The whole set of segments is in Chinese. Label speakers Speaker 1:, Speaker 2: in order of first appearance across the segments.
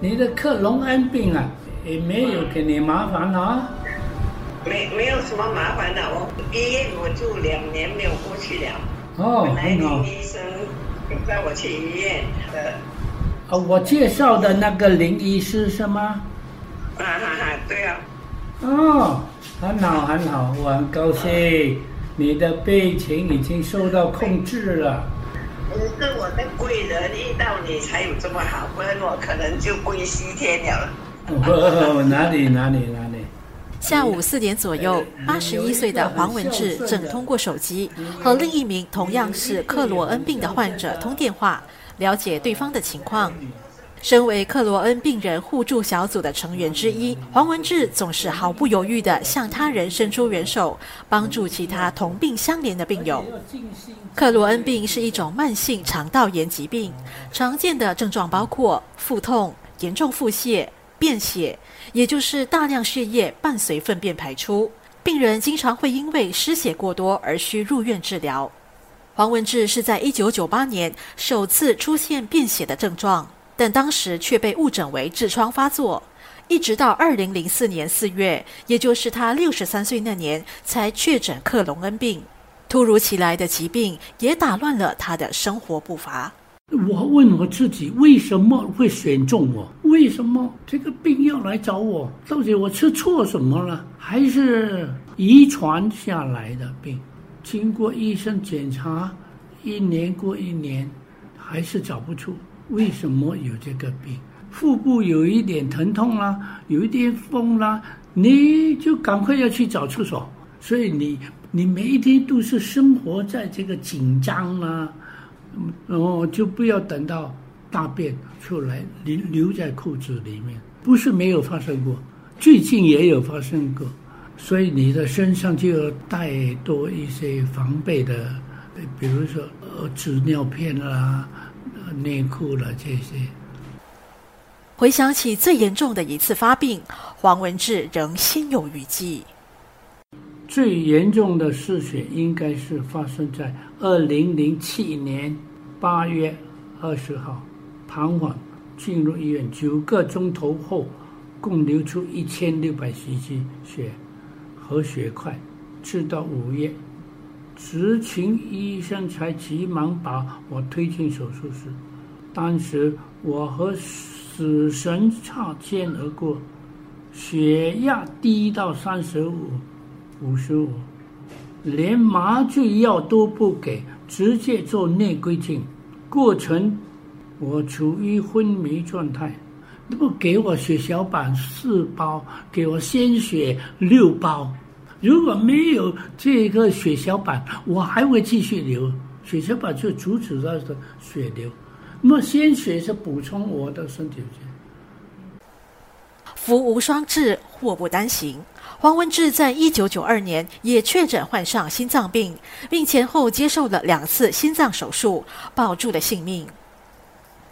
Speaker 1: 你的克隆恩病啊，也没有给你麻烦啊。
Speaker 2: 没没有什么麻烦的，我医院我就两年没有过去了。
Speaker 1: 哦，
Speaker 2: 本来
Speaker 1: 很好
Speaker 2: 林。医生带我去医院的，
Speaker 1: 啊，我介绍的那个林医师是吗？
Speaker 2: 啊哈哈，对啊，
Speaker 1: 哦，很好很好，我很高兴，你的病情已经受到控制了。
Speaker 2: 你是我的贵人，遇到你才有这么好，不然我可能就归西天了。
Speaker 1: 哦，哪里哪里哪里？
Speaker 3: 下午四点左右，八十一岁的黄文志正通过手机和另一名同样是克罗恩病的患者通电话，了解对方的情况。身为克罗恩病人互助小组的成员之一，黄文志总是毫不犹豫地向他人伸出援手，帮助其他同病相怜的病友。克罗恩病是一种慢性肠道炎疾病，常见的症状包括腹痛、严重腹泻、便血，也就是大量血液伴随粪便排出。病人经常会因为失血过多而需入院治疗。黄文志是在1998年首次出现便血的症状，但当时却被误诊为痔疮发作，一直到2004年4月，也就是他63岁那年，才确诊克隆恩病。突如其来的疾病也打乱了他的生活步伐。
Speaker 1: 我问我自己，为什么会选中我？为什么这个病要来找我？到底我吃错什么了？还是遗传下来的病？经过医生检查，一年过一年，还是找不出为什么有这个病。腹部有一点疼痛啦，有一点风啦，你就赶快要去找厕所。所以你你每一天都是生活在这个紧张啦、嗯然后就不要等到大便出来留留在裤子里面，不是没有发生过，最近也有发生过，所以你的身上就要带多一些防备的，比如说呃纸尿片啦、内裤了这些。
Speaker 3: 回想起最严重的一次发病，黄文志仍心有余悸。
Speaker 1: 最严重的失血应该是发生在二零零七年八月二十号，瘫痪进入医院九个钟头后，共流出一千六百 cc 血和血块，直到午夜，执勤医生才急忙把我推进手术室。当时我和死神擦肩而过，血压低到三十五。五十五，连麻醉药都不给，直接做内窥镜。过程我处于昏迷状态，那么给我血小板四包，给我鲜血六包。如果没有这个血小板，我还会继续流。血小板就阻止它的血流，那么鲜血是补充我的身体。
Speaker 3: 福无双至，祸不单行。黄文志在一九九二年也确诊患上心脏病，并前后接受了两次心脏手术，保住了性命。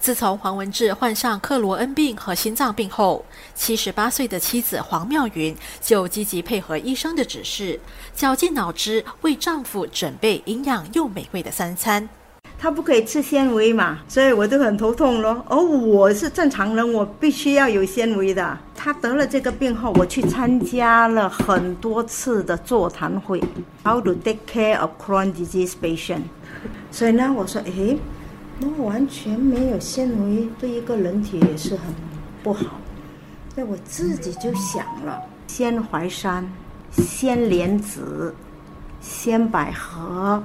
Speaker 3: 自从黄文志患上克罗恩病和心脏病后，七十八岁的妻子黄妙云就积极配合医生的指示，绞尽脑汁为丈夫准备营养又美味的三餐。
Speaker 4: 他不可以吃纤维嘛，所以我就很头痛咯。而我是正常人，我必须要有纤维的。他得了这个病后，我去参加了很多次的座谈会，How to take care of Crohn disease patient。所以呢，我说，诶，那完全没有纤维，对一个人体也是很不好。那我自己就想了，鲜淮山、鲜莲子、鲜百合。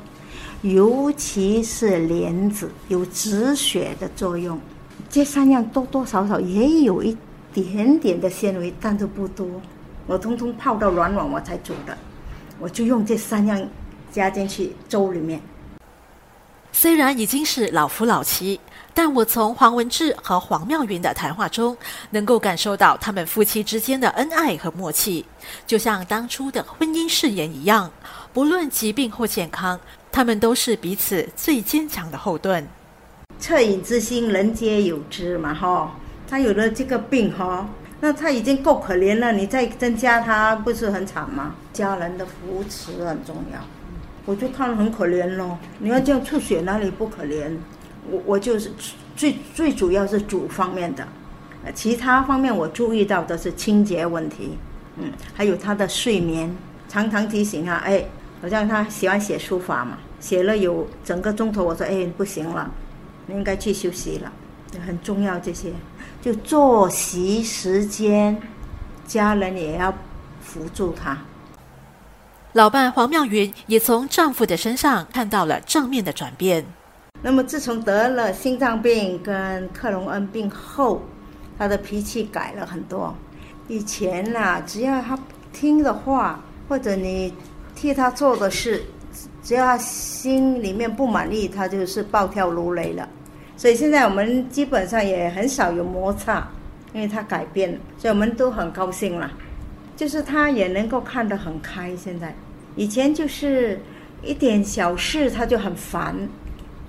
Speaker 4: 尤其是莲子有止血的作用，这三样多多少少也有一点点的纤维，但都不多。我通通泡到软软我才煮的，我就用这三样加进去粥里面。
Speaker 3: 虽然已经是老夫老妻，但我从黄文志和黄妙云的谈话中，能够感受到他们夫妻之间的恩爱和默契，就像当初的婚姻誓言一样。不论疾病或健康，他们都是彼此最坚强的后盾。
Speaker 4: 恻隐之心，人皆有之嘛，哈。他有了这个病哈，那他已经够可怜了，你再增加他，不是很惨吗？家人的扶持很重要。我就看很可怜咯。你要这样出血哪里不可怜？我我就是最最主要是主方面的，其他方面我注意到的是清洁问题，嗯，还有他的睡眠，常常提醒他，哎，好像他喜欢写书法嘛，写了有整个钟头，我说，哎，不行了，你应该去休息了，很重要这些，就作息时间，家人也要辅助他。
Speaker 3: 老伴黄妙云也从丈夫的身上看到了正面的转变。
Speaker 4: 那么自从得了心脏病跟克隆恩病后，他的脾气改了很多。以前呐、只要他听的话，或者你替他做的事，只要他心里面不满意，他就是暴跳如雷了。所以现在我们基本上也很少有摩擦，因为他改变了，所以我们都很高兴了。就是他也能够看得很开。现在，以前就是一点小事他就很烦，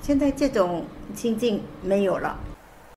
Speaker 4: 现在这种心境没有了。